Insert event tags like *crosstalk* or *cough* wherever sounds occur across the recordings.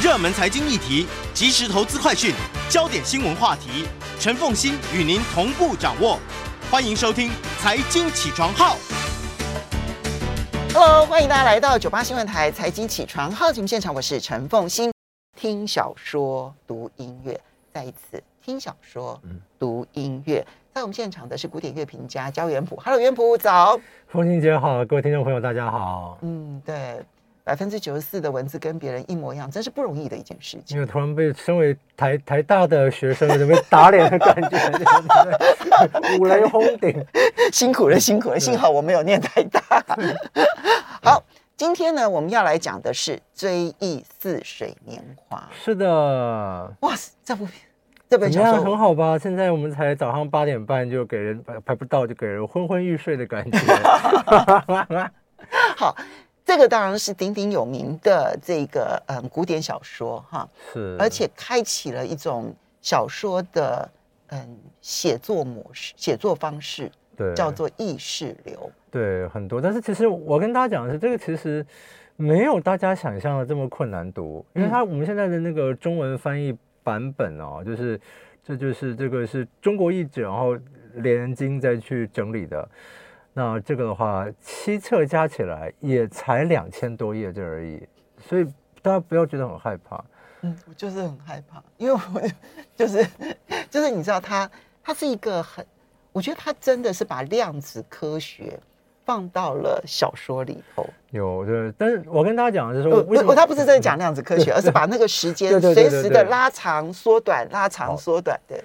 热门财经议题、即时投资快讯、焦点新闻话题，陈凤欣与您同步掌握。欢迎收听《财经起床号》。Hello，欢迎大家来到九八新闻台《财经起床号》节目现场，我是陈凤欣。听小说、读音乐，再一次听小说、读音乐。在我们现场的是古典乐评家焦元溥。Hello，元溥早。凤欣姐好，各位听众朋友大家好。嗯，对。百分之九十四的文字跟别人一模一样，真是不容易的一件事情。因为突然被身为台台大的学生，有点被打脸的感觉，*laughs* 五雷轰顶，*laughs* 辛苦了，辛苦了。幸好我没有念台大。好，今天呢，我们要来讲的是《追忆似水年华》。是的，哇塞，这部片这本小说很好吧？现在我们才早上八点半就给人排不到，就给人昏昏欲睡的感觉。*laughs* 好。这个当然是鼎鼎有名的这个嗯古典小说哈，是，而且开启了一种小说的嗯写作模式、写作方式，对，叫做意识流，对，很多。但是其实我跟大家讲的是，这个其实没有大家想象的这么困难读，因为它我们现在的那个中文翻译版本哦，就是这就是这个是中国译者，然后连经再去整理的。那这个的话，七册加起来也才两千多页这而已，所以大家不要觉得很害怕。嗯，我就是很害怕，因为我就是就是你知道他，他他是一个很，我觉得他真的是把量子科学放到了小说里头。有对，但是我跟大家讲的是我，我他不是真的讲量子科学，而是把那个时间 *laughs* 随时的拉长、缩短、拉长、缩短的。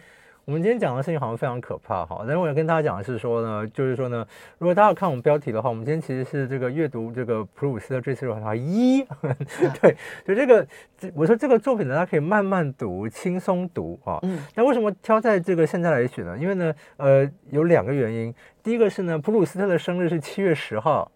我们今天讲的事情好像非常可怕哈，但是我要跟大家讲的是说呢，就是说呢，如果大家看我们标题的话，我们今天其实是这个阅读这个普鲁斯特追思录一，*laughs* 对，就这个，我说这个作品呢，大家可以慢慢读，轻松读啊。嗯。那为什么挑在这个现在来选呢？因为呢，呃，有两个原因。第一个是呢，普鲁斯特的生日是七月十号。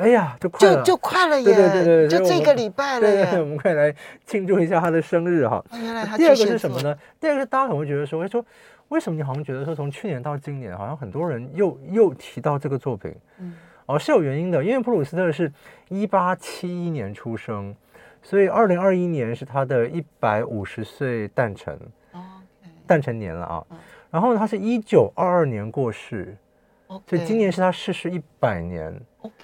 哎呀。就快了，就就快了耶！对对对对，就这个礼拜了耶。对对对，我们快来庆祝一下他的生日哈。原来他第二个是什么呢？第二个是大家可能会觉得说，哎说为什么你好像觉得说从去年到今年，好像很多人又又提到这个作品？嗯，哦，是有原因的，因为普鲁斯特是一八七一年出生，所以二零二一年是他的一百五十岁诞辰。哦，诞辰年了啊。然后呢，他是一九二二年过世。所以今年是他逝世一百年。OK，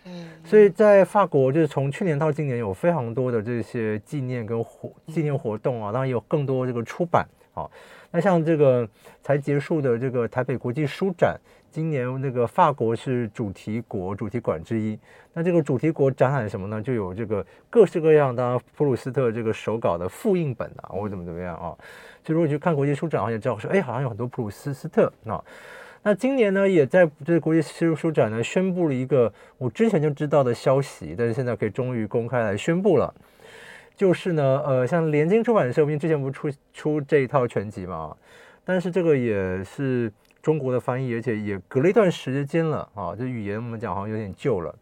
所以在法国，就是从去年到今年，有非常多的这些纪念跟活纪念活动啊，当然有更多这个出版啊。那像这个才结束的这个台北国际书展，今年那个法国是主题国主题馆之一。那这个主题国展览什么呢？就有这个各式各样，当然普鲁斯特这个手稿的复印本啊，或者怎么怎么样啊。所以如果去看国际书展，好像知道说，哎，好像有很多普鲁斯斯特啊。那今年呢，也在这国际书书展呢，宣布了一个我之前就知道的消息，但是现在可以终于公开来宣布了，就是呢，呃，像联经出版社，我们之前不是出出这一套全集嘛，但是这个也是中国的翻译，而且也隔了一段时间了啊，这语言我们讲好像有点旧了。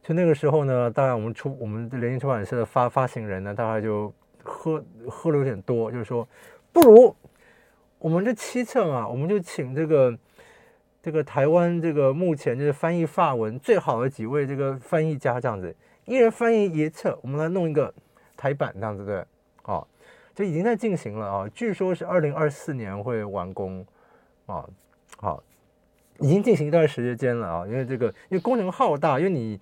就那个时候呢，大概我们出我们联经出版社的发发行人呢，大概就喝喝了有点多，就是说不如。我们这七册啊，我们就请这个这个台湾这个目前就是翻译法文最好的几位这个翻译家这样子，一人翻译一册，我们来弄一个台版这样子对，好，就已经在进行了啊，据说是二零二四年会完工啊，好，已经进行一段时间了啊，因为这个因为工程浩大，因为你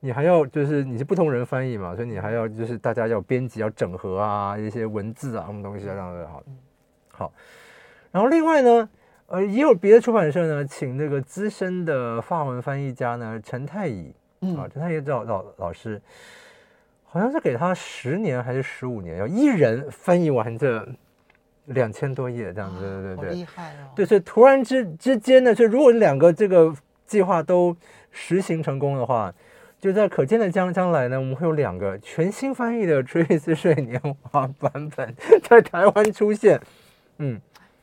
你还要就是你是不同人翻译嘛，所以你还要就是大家要编辑要整合啊一些文字啊什么东西啊这样子好，好。然后另外呢，呃，也有别的出版社呢，请那个资深的法文翻译家呢，陈太乙，嗯、啊，陈太乙老老老师，好像是给他十年还是十五年，要一人翻译完这两千多页这样子，对对对，厉害哦。对，所以突然之之间呢，就如果两个这个计划都实行成功的话，就在可见的将将来呢，我们会有两个全新翻译的《追忆似水年华》版本在台湾出现，嗯。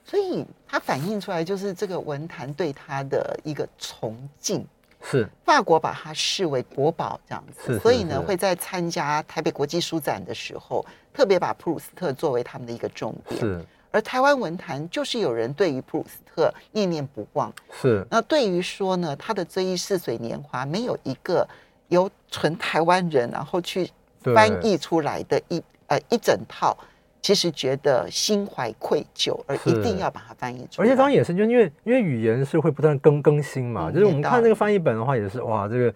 所以它反映出来就是这个文坛对他的一个崇敬，是。法国把它视为国宝这样子，是是是，所以呢会在参加台北国际书展的时候，特别把普鲁斯特作为他们的一个重点。是，而台湾文坛就是有人对于普鲁斯特念念不忘。是，那对于说呢，他的《追忆似水年华》没有一个由纯台湾人然后去翻译出来的一呃一整套，其实觉得心怀愧疚，而一定要把它翻译出来。而且当然也是，就因为因为语言是会不断更更新嘛，嗯、就是我们看那个翻译本的话，也是哇，这个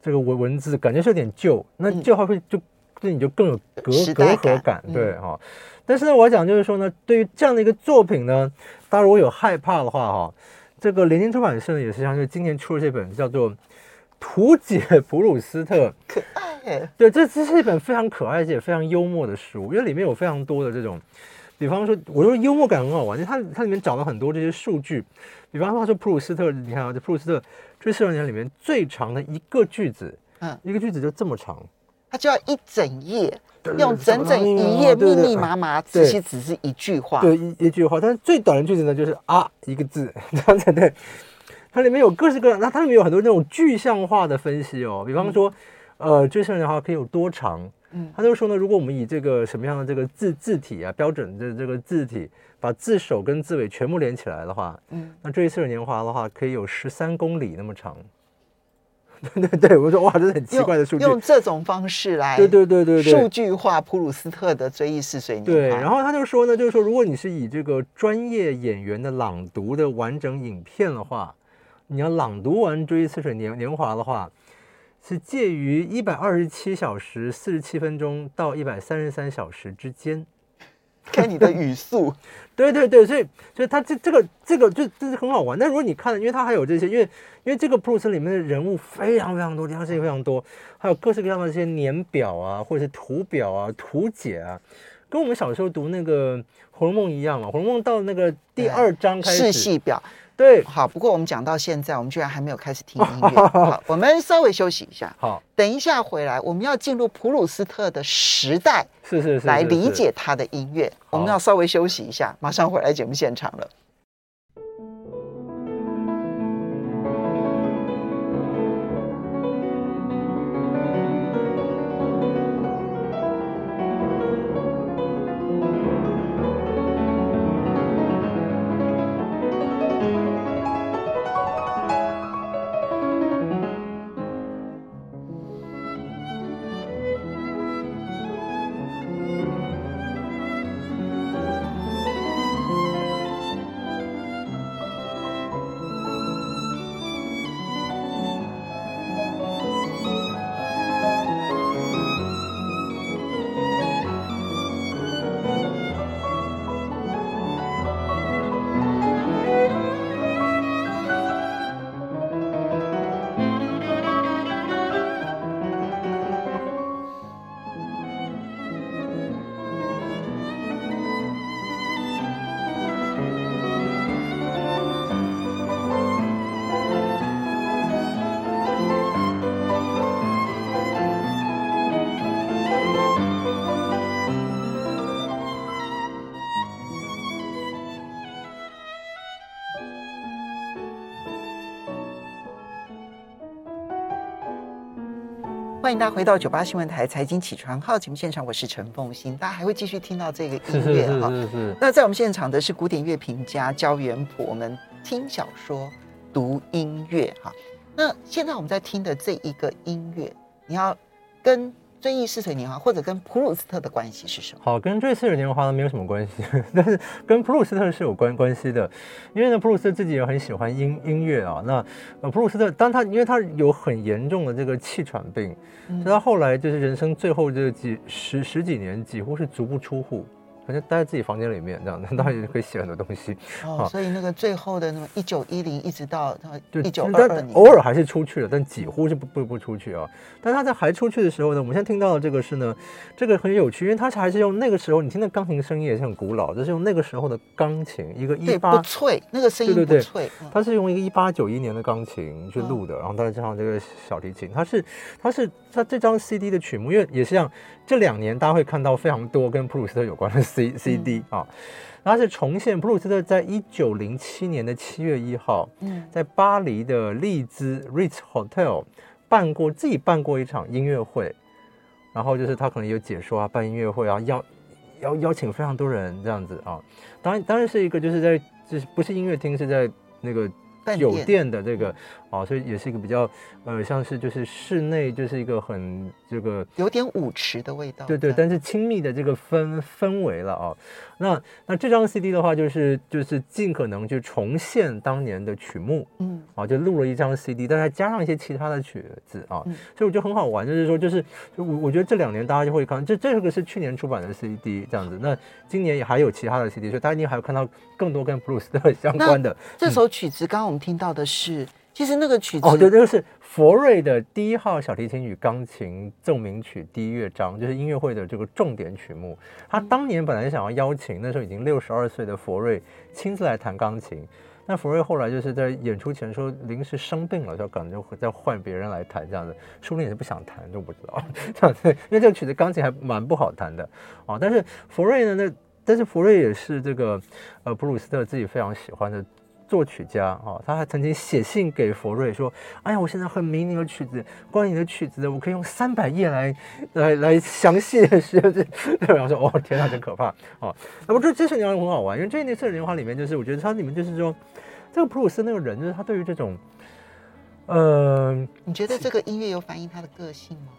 这个文文字感觉是有点旧，那旧话会就对、嗯、你就更有隔隔阂感，对哈、嗯。但是呢，我要讲就是说呢，对于这样的一个作品呢，大家如果有害怕的话哈，这个联经出版社呢也是像就今年出了这本叫做《图解 *laughs* 普鲁斯特》，可爱。对，这这是一本非常可爱而且非常幽默的书，因为里面有非常多的这种。比方说，我说幽默感很好玩，就它它里面找了很多这些数据。比方说，说普鲁斯特，你看啊，这普鲁斯特追思二十年里面最长的一个句子，嗯，一个句子就这么长，它就要一整页，用整整一页密密麻麻，其实只是一句话，对，一一句话。但是最短的句子呢，就是啊一个字，这样子对。它里面有各式各样，那它里面有很多那种具象化的分析哦。比方说，呃，追思二十年的话可以有多长？嗯，他就说呢，如果我们以这个什么样的这个字字体啊，标准的这个字体，把字首跟字尾全部连起来的话，嗯，那追思二十年华的话，可以有十三公里那么长。对 *laughs* 对对，我说哇，这是很奇怪的数据。用这种方式来，对对对对对，数据化普鲁斯特的追忆似水年华。对，然后他就说呢，就是说，如果你是以这个专业演员的朗读的完整影片的话，你要朗读完追忆似水年年华的话。是介于一百二十七小时四十七分钟到一百三十三小时之间，看你的语速，*laughs* 对对对，所以所以他这这个这个就这是很好玩。但如果你看，因为他还有这些，因为因为这个普鲁斯里面的人物非常非常多，地方事情非常多，还有各式各样的这些年表啊，或者是图表啊、图解啊，跟我们小时候读那个《红楼梦》一样嘛，《红楼梦》到那个第二章开始，世系表。对，好。不过我们讲到现在，我们居然还没有开始听音乐。好，我们稍微休息一下。*laughs* 好，等一下回来，我们要进入普鲁斯特的时代，是是是，来理解他的音乐。我们要稍微休息一下，马上回来节目现场了。欢迎大家回到九八新闻台财经起床号节目现场，我是陈凤欣。大家还会继续听到这个音乐哈。那在我们现场的是古典乐评家焦元溥，我们听小说、读音乐哈。那现在我们在听的这一个音乐，你要跟。追忆似水年华，或者跟普鲁斯特的关系是什么？好，跟追忆似水年华呢没有什么关系，但是跟普鲁斯特是有关关系的，因为呢，普鲁斯特自己也很喜欢音音乐啊。那呃，普鲁斯特当他因为他有很严重的这个气喘病，嗯、所以他后来就是人生最后这几十十几年几乎是足不出户。就待在自己房间里面，这样，当然也可以写很多东西。哦，所以那个最后的那么一九一零，一直到他一九二二年，偶尔还是出去了，但几乎是不不不出去啊。但他在还出去的时候呢，我们现在听到的这个是呢，这个很有趣，因为他是还是用那个时候，你听的钢琴声音也是很古老，就是用那个时候的钢琴，一个一八不脆，那个声音不脆，对对对，他是用一个一八九一年的钢琴去录的，然后再加上这个小提琴，他是他是他这张 CD 的曲目，因为也是像这两年大家会看到非常多跟普鲁斯特有关的 C CD 啊，然后是重现普鲁斯特在一九零七年的七月一号，嗯。在巴黎的丽兹 Ritz Hotel 办过自己办过一场音乐会，然后就是他可能有解说啊，办音乐会啊，邀邀邀请非常多人这样子啊，当然当然是一个就是在就是不是音乐厅，是在那个酒店的这个啊，所以也是一个比较呃，像是就是室内就是一个很这个有点舞池的味道，对对，但是亲密的这个氛氛围了啊。那那这张 CD 的话，就是就是尽可能去重现当年的曲目，嗯，啊，就录了一张 CD，但还加上一些其他的曲子啊，嗯、所以我觉得很好玩，就是说就是就我我觉得这两年大家就会看，这这个是去年出版的 CD 这样子，那今年也还有其他的 CD，所以大家一定还有看到更多跟布鲁斯特相关的。这首曲子刚刚我们听到的是。其实那个曲子哦，对，那个是佛瑞的第一号小提琴与钢琴奏鸣曲第一乐章，就是音乐会的这个重点曲目。他当年本来想要邀请那时候已经六十二岁的佛瑞亲自来弹钢琴，那佛瑞后来就是在演出前说临时生病了，就可能就再换别人来弹这样子，说不定也是不想弹，就不知道 *laughs* 这样子，因为这个曲子钢琴还蛮不好弹的啊。但是佛瑞呢，那但是佛瑞也是这个呃普鲁斯特自己非常喜欢的。作曲家啊，他还曾经写信给佛瑞说：“哎呀，我现在很迷你的曲子，关于你的曲子，我可以用三百页来来来详细的写。*laughs* ”然后说：“哦，天哪，真可怕哦。”那么这这次年华很好玩，因为这一次的年华里面，就是我觉得它里面就是说，这个普鲁斯那个人，就是他对于这种，呃，你觉得这个音乐有反映他的个性吗？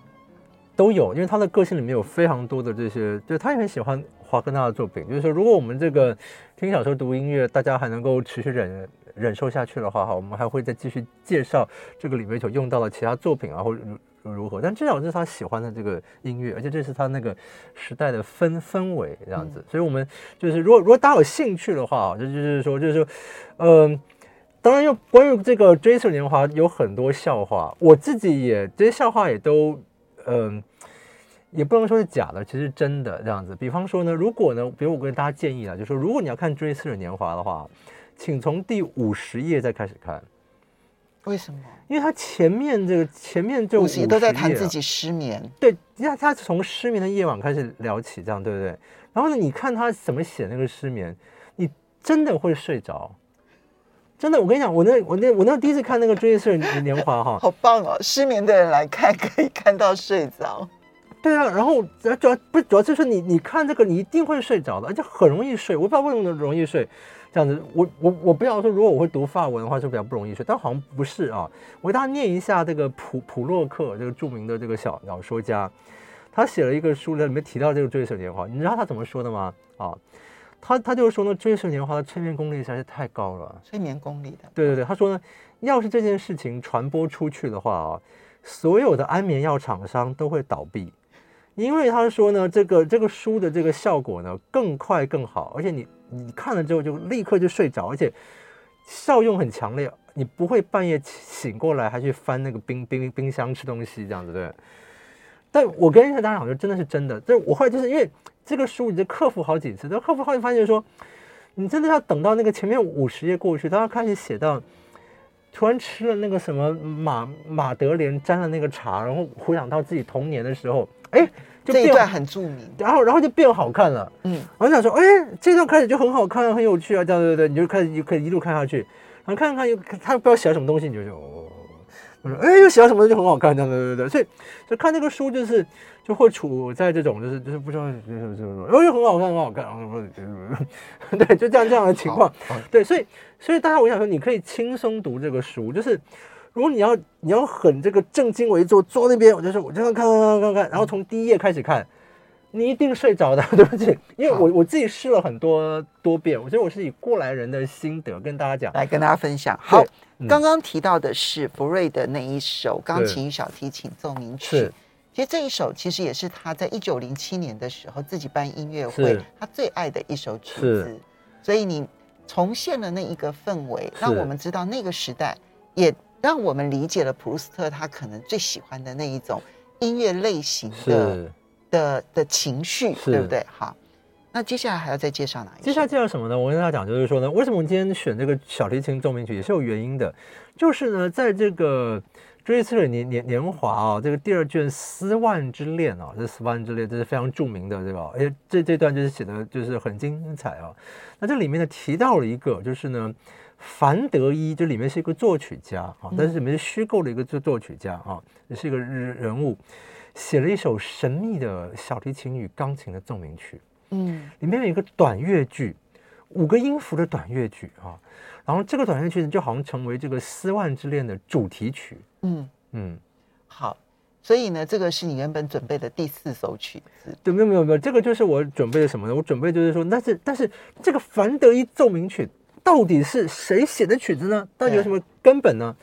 都有，因为他的个性里面有非常多的这些，就他也很喜欢华格纳的作品。就是说，如果我们这个听小说、读音乐，大家还能够持续忍忍受下去的话，哈，我们还会再继续介绍这个里面所用到的其他作品啊，或如如何。但至少这是他喜欢的这个音乐，而且这是他那个时代的氛氛围这样子。所以，我们就是如果如果大家有兴趣的话，就就是说，就是说，嗯、当然，又关于这个追忆年华有很多笑话，我自己也这些笑话也都，嗯、呃。也不能说是假的，其实真的这样子。比方说呢，如果呢，比如我跟大家建议啊，就是说，如果你要看《追思的年华》的话，请从第五十页再开始看。为什么？因为他前面这个前面就五十页都在谈自己失眠。对，他他从失眠的夜晚开始聊起，这样对不对？然后呢，你看他怎么写那个失眠，你真的会睡着。真的，我跟你讲，我那我那我那第一次看那个《追忆似水年华》哈，*laughs* 好棒哦！失眠的人来看，可以看到睡着。对啊，然后主要不是主要就是你你看这个你一定会睡着的，而且很容易睡。我不知道为什么容易睡，这样子。我我我不要说，如果我会读法文的话，就比较不容易睡。但好像不是啊。我给大家念一下这个普普洛克这个著名的这个小小说家，他写了一个书里面提到这个《追忆似水年华》，你知道他怎么说的吗？啊，他他就是说呢，《追忆似年华》的催眠功力实在是太高了。催眠功力的。对对对，他说呢，要是这件事情传播出去的话啊，所有的安眠药厂商都会倒闭。因为他说呢，这个这个书的这个效果呢更快更好，而且你你看了之后就立刻就睡着，而且效用很强烈，你不会半夜醒过来还去翻那个冰冰冰箱吃东西这样子对。但我跟大家讲，就真的是真的，这我后来就是因为这个书，你就克服好几次，但克服后来发现说，你真的要等到那个前面五十页过去，他要开始写到突然吃了那个什么马马德莲沾了那个茶，然后回想到自己童年的时候。哎，就变这一段很著名，然后然后就变好看了。嗯，我就想说，哎，这段开始就很好看，很有趣啊，这样对对对，你就开始就可以一路看下去，然后看看又他不知道写了什么东西，你就就哦，我说哎，又写到什么就很好看，这样对对对，所以就看这个书就是就会处在这种就是就是不知道就是就是哦又很好看很好看，然后 *laughs* 对，就这样这样的情况，对，所以所以大家我想说，你可以轻松读这个书，就是。如果你要你要很这个正襟危坐坐那边，我就说我就看看看看看，然后从第一页开始看，你一定睡着的，对不起，因为我我自己试了很多多遍，我觉得我是以过来人的心得跟大家讲，来跟大家分享。好，嗯、刚刚提到的是福瑞的那一首钢琴与小提琴奏鸣曲，其实这一首其实也是他在一九零七年的时候自己办音乐会他最爱的一首曲子，所以你重现了那一个氛围，让我们知道那个时代也。让我们理解了普鲁斯特他可能最喜欢的那一种音乐类型的是的的情绪，是对不对？好，那接下来还要再介绍哪一？接下来介绍什么呢？我跟大家讲，就是说呢，为什么我们今天选这个小提琴奏鸣曲也是有原因的，就是呢，在这个《追思的年年年华》啊，这个第二卷《斯万之恋》啊，这《斯万之恋》这是非常著名的，对吧？而且这这段就是写的就是很精彩啊。那这里面呢提到了一个，就是呢。樊德一这里面是一个作曲家啊，但是里面是虚构的一个作作曲家啊，也是一个人人物，写了一首神秘的小提琴与钢琴的奏鸣曲。嗯，里面有一个短乐句，五个音符的短乐句啊，然后这个短乐曲就好像成为这个《丝万之恋》的主题曲。嗯嗯，好，所以呢，这个是你原本准备的第四首曲子。对，没有没有没有，这个就是我准备的什么呢？我准备就是说，但是但是这个凡德伊奏鸣曲到底是谁写的曲子呢？到底有什么根本呢？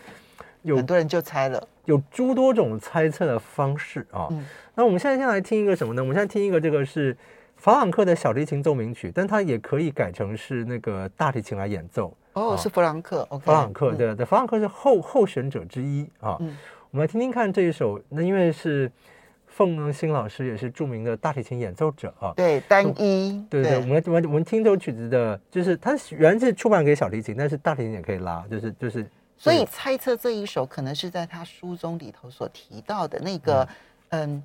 有很多人就猜了，有诸多种猜测的方式啊。嗯、那我们现在先来听一个什么呢？我们现在听一个这个是。法朗克的小提琴奏鸣曲，但它也可以改成是那个大提琴来演奏。哦，是弗朗克。弗朗克，对对，弗朗克是候候选者之一啊。嗯，我们来听听看这一首。那因为是凤新老师也是著名的大提琴演奏者啊。对，单一。对对，我们我们我们听这首曲子的，就是它原来是出版给小提琴，但是大提琴也可以拉，就是就是。所以猜测这一首可能是在他书中里头所提到的那个，嗯，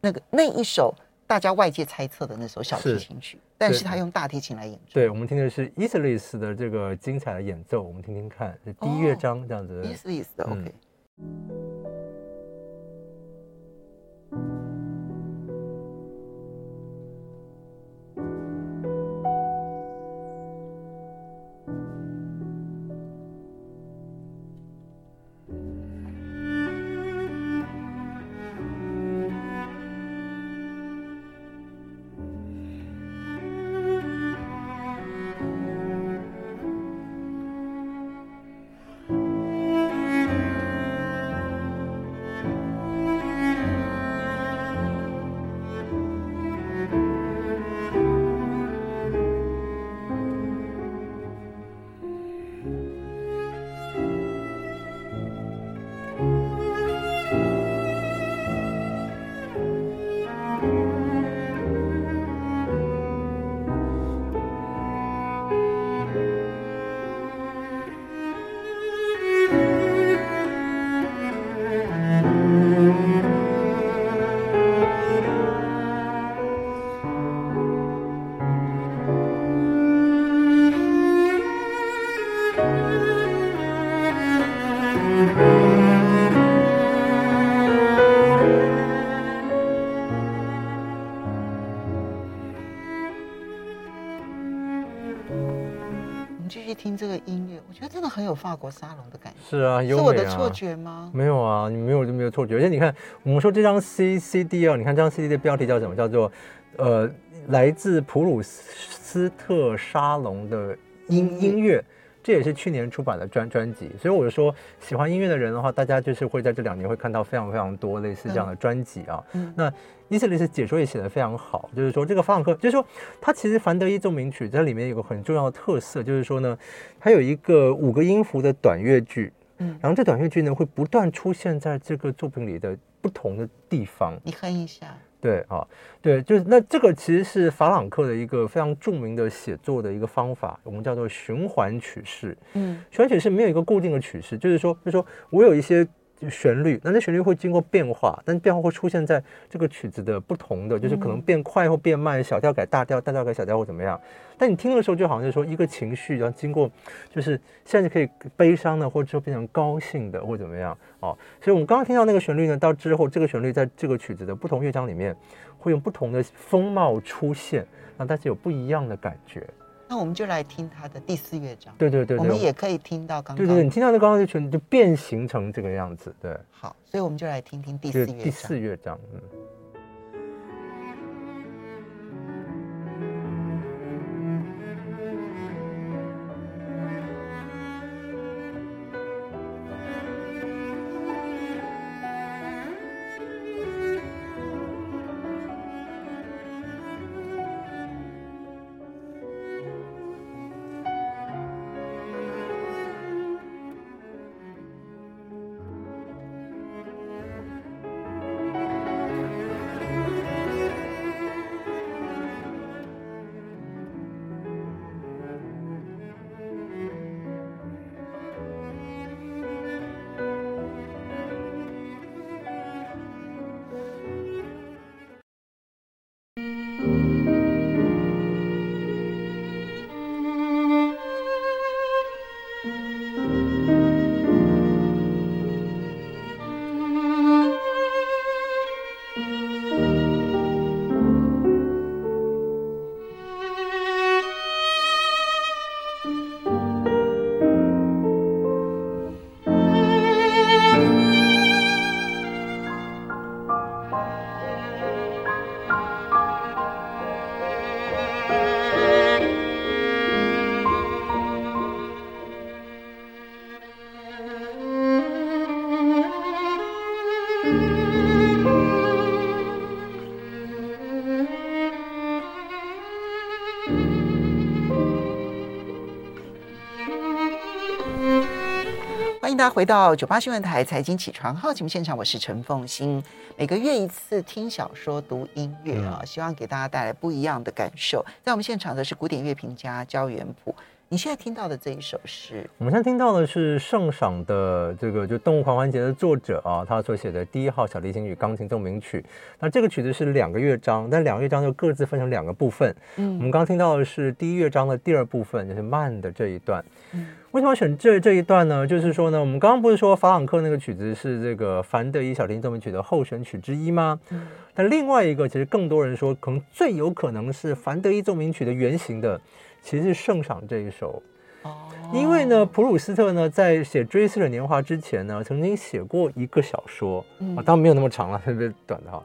那个那一首。大家外界猜测的那首小提琴曲，是但是他用大提琴来演奏。对，我们听的是伊瑟利斯的这个精彩的演奏，我们听听看，是第一乐章这样子。伊斯利斯的，OK。法国沙龙的感觉是啊，优美啊，是我的错觉吗？没有啊，你没有就没有错觉。而且你看，我们说这张 C C D 啊，你看这张 C D 的标题叫什么？叫做呃，来自普鲁斯特沙龙的音音乐。这也是去年出版的专专辑，所以我就说，喜欢音乐的人的话，大家就是会在这两年会看到非常非常多类似这样的专辑啊。嗯，那伊瑟利斯解说也写得非常好，就是说这个法朗克，就是说他其实凡德伊奏鸣曲在里面有个很重要的特色，就是说呢，它有一个五个音符的短乐句，嗯，然后这短乐句呢会不断出现在这个作品里的不同的地方。你哼一下。对啊，对，就是那这个其实是法朗克的一个非常著名的写作的一个方法，我们叫做循环曲式。嗯，循环曲式没有一个固定的曲式，就是说，就是说我有一些。旋律，那这旋律会经过变化，但变化会出现在这个曲子的不同的，就是可能变快或变慢，小调改大调，大调改小调或怎么样。但你听的时候，就好像是说一个情绪，然后经过，就是现在可以悲伤的，或者说变成高兴的，或怎么样哦。所以我们刚刚听到那个旋律呢，到之后这个旋律在这个曲子的不同乐章里面，会用不同的风貌出现，让大家有不一样的感觉。那我们就来听他的第四乐章。对对对，对，我们也可以听到刚刚。对对对，你听到那刚刚就全就变形成这个样子。对，好，所以我们就来听听第四乐章。第四乐章，嗯。迎大家回到九八新闻台财经起床号节目现场，我是陈凤欣。每个月一次听小说、读音乐啊，希望给大家带来不一样的感受。在我们现场的是古典乐评家焦元溥。你现在听到的这一首诗？我们现在听到的是圣赏的这个就《动物狂欢节》的作者啊，他所写的第一号小提琴与钢琴奏鸣曲。那这个曲子是两个乐章，但两个乐章就各自分成两个部分。嗯，我们刚听到的是第一乐章的第二部分，就是慢的这一段。嗯，为什么选这这一段呢？就是说呢，我们刚刚不是说法朗克那个曲子是这个凡德伊小提琴奏鸣曲的候选曲之一吗？嗯，但另外一个其实更多人说，可能最有可能是凡德伊奏鸣曲的原型的。其实是圣赏这一首，因为呢，普鲁斯特呢在写《追思的年华》之前呢，曾经写过一个小说，啊，当然没有那么长了，特别短的哈。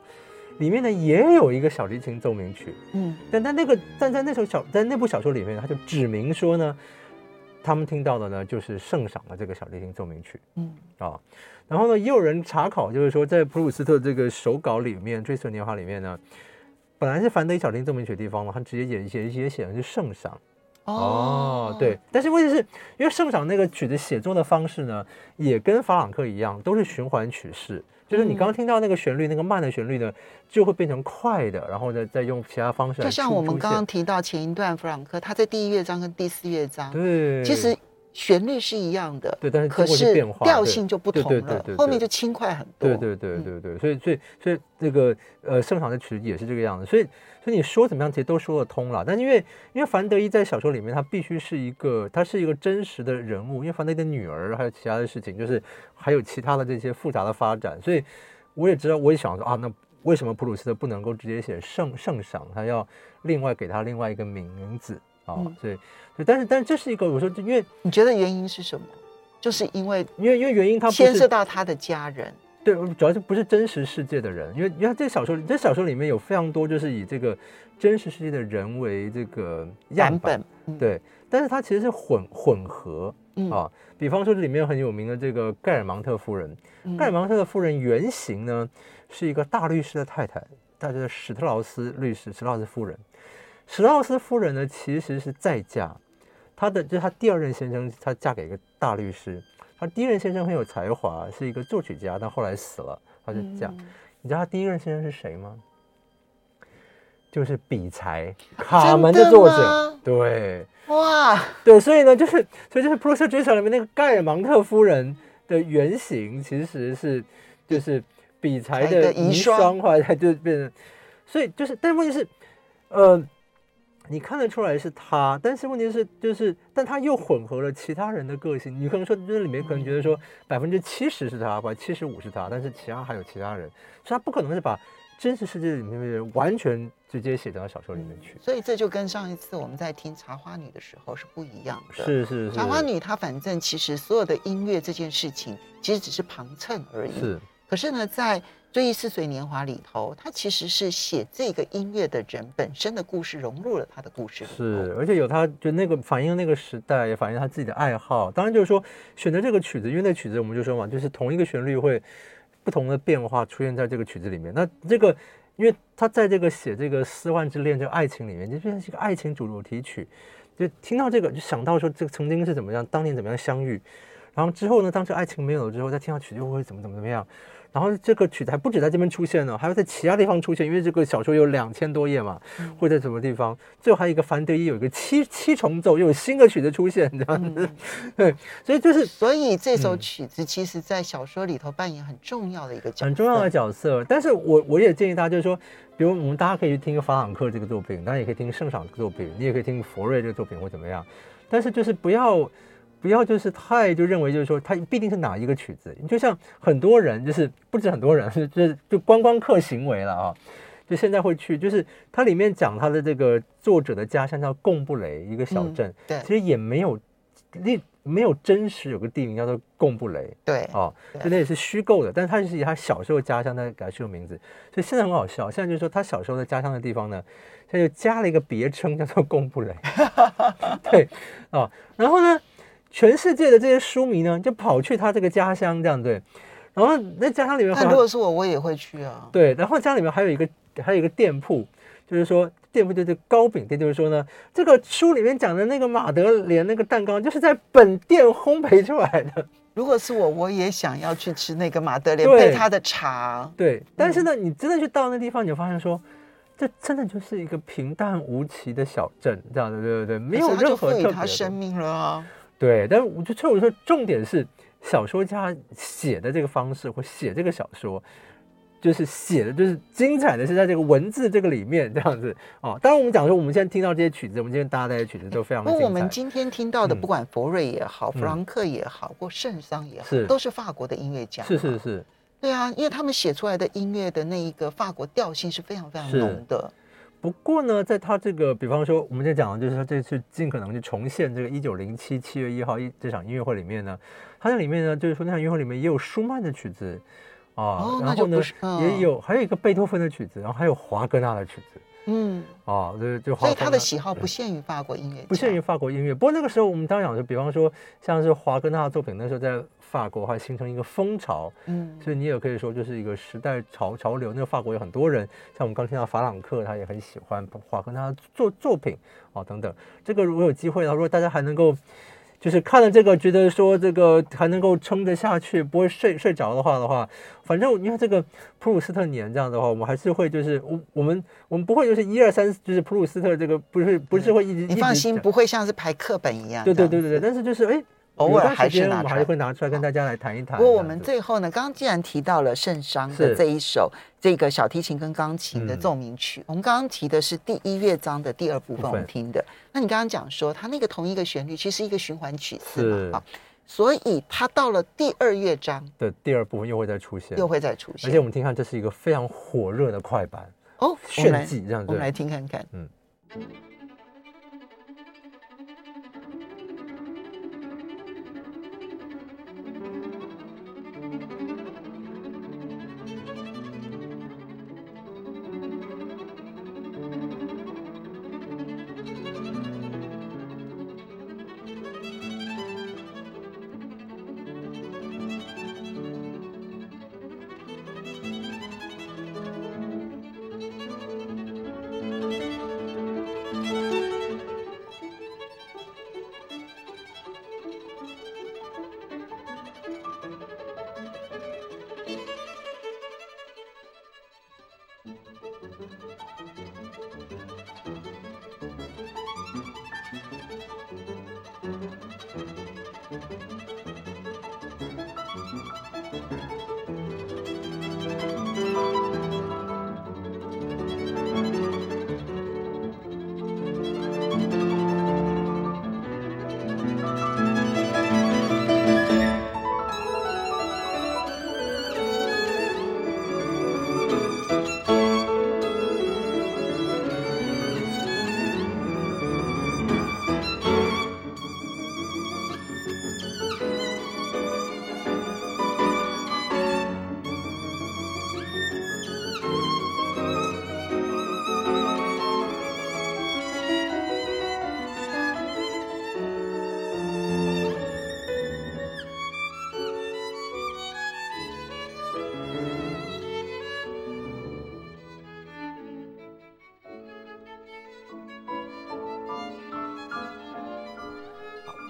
里面呢也有一个小提琴奏鸣曲，嗯，但在那个但在那首小在那部小说里面，他就指明说呢，他们听到的呢就是圣赏的这个小提琴奏鸣曲，嗯啊，然后呢也有人查考，就是说在普鲁斯特这个手稿里面，《追思的年华》里面呢，本来是凡德伊小提琴奏鸣曲的地方嘛，他直接也也也写的是圣赏。哦，对，但是问题是因为圣赏那个曲子写作的方式呢，也跟法朗克一样，都是循环曲式，就是你刚刚听到那个旋律，那个慢的旋律呢，就会变成快的，然后呢，再用其他方式来。就像我们刚刚提到前一段法朗克，他在第一乐章跟第四乐章，对，其实。旋律是一样的，对，但是可是调性就不同了，对后面就轻快很多。对对对对对，所以所以所以这个呃，圣赏的曲子也是这个样子。所以所以你说怎么样，其实都说得通了。但因为因为凡德一在小说里面，他必须是一个，他是一个真实的人物。因为凡德一的女儿还有其他的事情，就是还有其他的这些复杂的发展。所以我也知道，我也想说啊，那为什么普鲁斯特不能够直接写圣圣赏，他要另外给他另外一个名字？啊，对，对，但是，但是这是一个，我说，因为你觉得原因是什么？就是因为，因为，因为原因，他牵涉到他的家人，对，主要是不是真实世界的人，因为，因为这个小说，这小说里面有非常多，就是以这个真实世界的人为这个样本，对，但是它其实是混混合啊，比方说这里面很有名的这个盖尔芒特夫人，盖尔芒特的夫人原型呢是一个大律师的太太，大家的史特劳斯律师，史特劳斯夫人。史奥斯夫人呢，其实是再嫁，她的就是她第二任先生，她嫁给一个大律师。她第一任先生很有才华，是一个作曲家，但后来死了，她就嫁。嗯、你知道她第一任先生是谁吗？就是比才，*laughs* 卡门的作者。对，哇，对，所以呢，就是所以就是《普鲁斯特追想》里面那个盖尔芒特夫人的原型，其实是就是比才的遗孀，后来就变成，所以就是，但是问题是，呃。你看得出来是他，但是问题是，就是，但他又混合了其他人的个性。你可能说，这里面可能觉得说百分之七十是他，或者七十五是他，但是其他还有其他人，所以他不可能是把真实世界里面的人完全直接写到小说里面去。所以这就跟上一次我们在听《茶花女》的时候是不一样的。是是是，《茶花女》她反正其实所有的音乐这件事情，其实只是旁衬而已。是。可是呢，在《追忆似水年华》里头，他其实是写这个音乐的人本身的故事融入了他的故事。是，而且有他就那个反映那个时代，也反映他自己的爱好。当然就是说选择这个曲子，因为那曲子我们就说嘛，就是同一个旋律会不同的变化出现在这个曲子里面。那这个，因为他在这个写这个丝万之恋这个爱情里面，就变成一个爱情主题曲曲，就听到这个就想到说这个曾经是怎么样，当年怎么样相遇，然后之后呢，当这爱情没有了之后，再听到曲子又会怎么怎么怎么样。然后这个曲子还不止在这边出现呢，还会在其他地方出现，因为这个小说有两千多页嘛，会在什么地方？最后还有一个凡德一有一个七七重奏，又有新的曲子出现这样子。*laughs* 对，所以就是，所以这首曲子其实在小说里头扮演很重要的一个角色，很重要的角色。但是我我也建议大家，就是说，比如我们大家可以去听法朗克这个作品，当然也可以听圣赏这个作品，你也可以听佛瑞这个作品或怎么样，但是就是不要。不要就是太就认为就是说它必定是哪一个曲子，就像很多人就是不止很多人，就是就观光客行为了啊，就现在会去，就是它里面讲他的这个作者的家乡叫贡布雷一个小镇，嗯、对，其实也没有那没有真实有个地名叫做贡布雷，对，哦，就那也是虚构的，但是他就是以他小时候家乡的给他取个名字，所以现在很好笑，现在就是说他小时候的家乡的地方呢，他就加了一个别称叫做贡布雷，*laughs* 对，哦，然后呢。全世界的这些书迷呢，就跑去他这个家乡，这样对。然后那家乡里面，但如果是我，我也会去啊。对，然后家里面还有一个，还有一个店铺，就是说店铺就是糕饼店，就是说呢，这个书里面讲的那个马德莲那个蛋糕，就是在本店烘焙出来的。如果是我，我也想要去吃那个马德莲对配他的茶。对，但是呢，你真的去到那地方，你就发现说，这真的就是一个平淡无奇的小镇，这样的，对对对，没有任何特别的。他生命了啊。对，但我就所以我说，重点是小说家写的这个方式，或写这个小说。就是写的，就是精彩的是在这个文字这个里面这样子哦。当然，我们讲说，我们现在听到这些曲子，我们今天搭的这些曲子都非常的精彩。我们今天听到的，不管佛瑞也好，嗯、弗朗克也好，或圣桑也好，是都是法国的音乐家。是是是，对啊，因为他们写出来的音乐的那一个法国调性是非常非常浓的。不过呢，在他这个，比方说，我们在讲的就是他，这次尽可能去重现这个一九零七七月一号一这场音乐会里面呢，他在里面呢，就是说那场音乐会里面也有舒曼的曲子。啊，然后呢，也有还有一个贝多芬的曲子，然后还有华格纳的曲子，嗯，啊，就就所以他的喜好不限于法国音乐，不限于法国音乐。不过那个时候我们当然讲说，比方说像是华格纳的作品，那时候在法国还形成一个风潮，嗯，所以你也可以说就是一个时代潮潮流。那个法国有很多人，像我们刚听到法朗克，他也很喜欢华格纳作作品啊等等。这个如果有机会的话，如果大家还能够。就是看了这个，觉得说这个还能够撑得下去，不会睡睡着的话的话，反正你看这个普鲁斯特年这样的话，我们还是会就是我我们我们不会就是一二三，就是普鲁斯特这个不是不是会一直你放心，不会像是排课本一样。对对对对对，但是就是哎。偶尔还是拿还是会拿出来跟大家来谈一谈。不过我们最后呢，刚刚既然提到了圣桑的这一首这个小提琴跟钢琴的奏鸣曲，我们刚刚提的是第一乐章的第二部分，我们听的。那你刚刚讲说，它那个同一个旋律其实是一个循环曲式嘛，啊，所以它到了第二乐章的第二部分又会再出现，又会再出现。而且我们听看，这是一个非常火热的快板哦，炫技这样子，我们来听看看，嗯。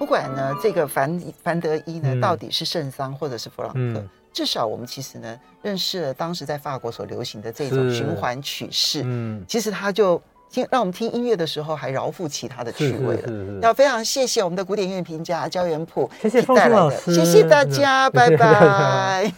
管呢，这个凡凡德伊呢，到底是圣桑或者是弗朗克，嗯、至少我们其实呢，认识了当时在法国所流行的这种循环曲式。嗯，其实他就听让我们听音乐的时候，还饶富其他的趣味了。要非常谢谢我们的古典音乐评价焦元溥，谢谢凤馨老师，谢谢大家，*laughs* 拜拜。